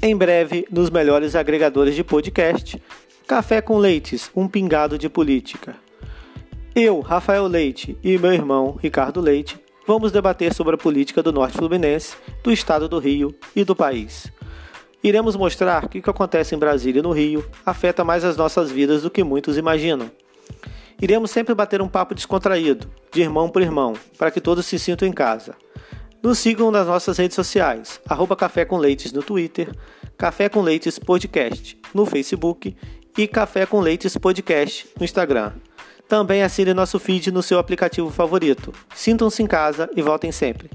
Em breve, nos melhores agregadores de podcast, Café com Leites, um pingado de política. Eu, Rafael Leite e meu irmão Ricardo Leite vamos debater sobre a política do Norte Fluminense, do estado do Rio e do país. Iremos mostrar que o que acontece em Brasília e no Rio afeta mais as nossas vidas do que muitos imaginam. Iremos sempre bater um papo descontraído, de irmão por irmão, para que todos se sintam em casa. Nos sigam nas nossas redes sociais, arroba Café com Leites no Twitter, Café com Leites Podcast no Facebook e Café com Leites Podcast no Instagram. Também assine nosso feed no seu aplicativo favorito. Sintam-se em casa e voltem sempre.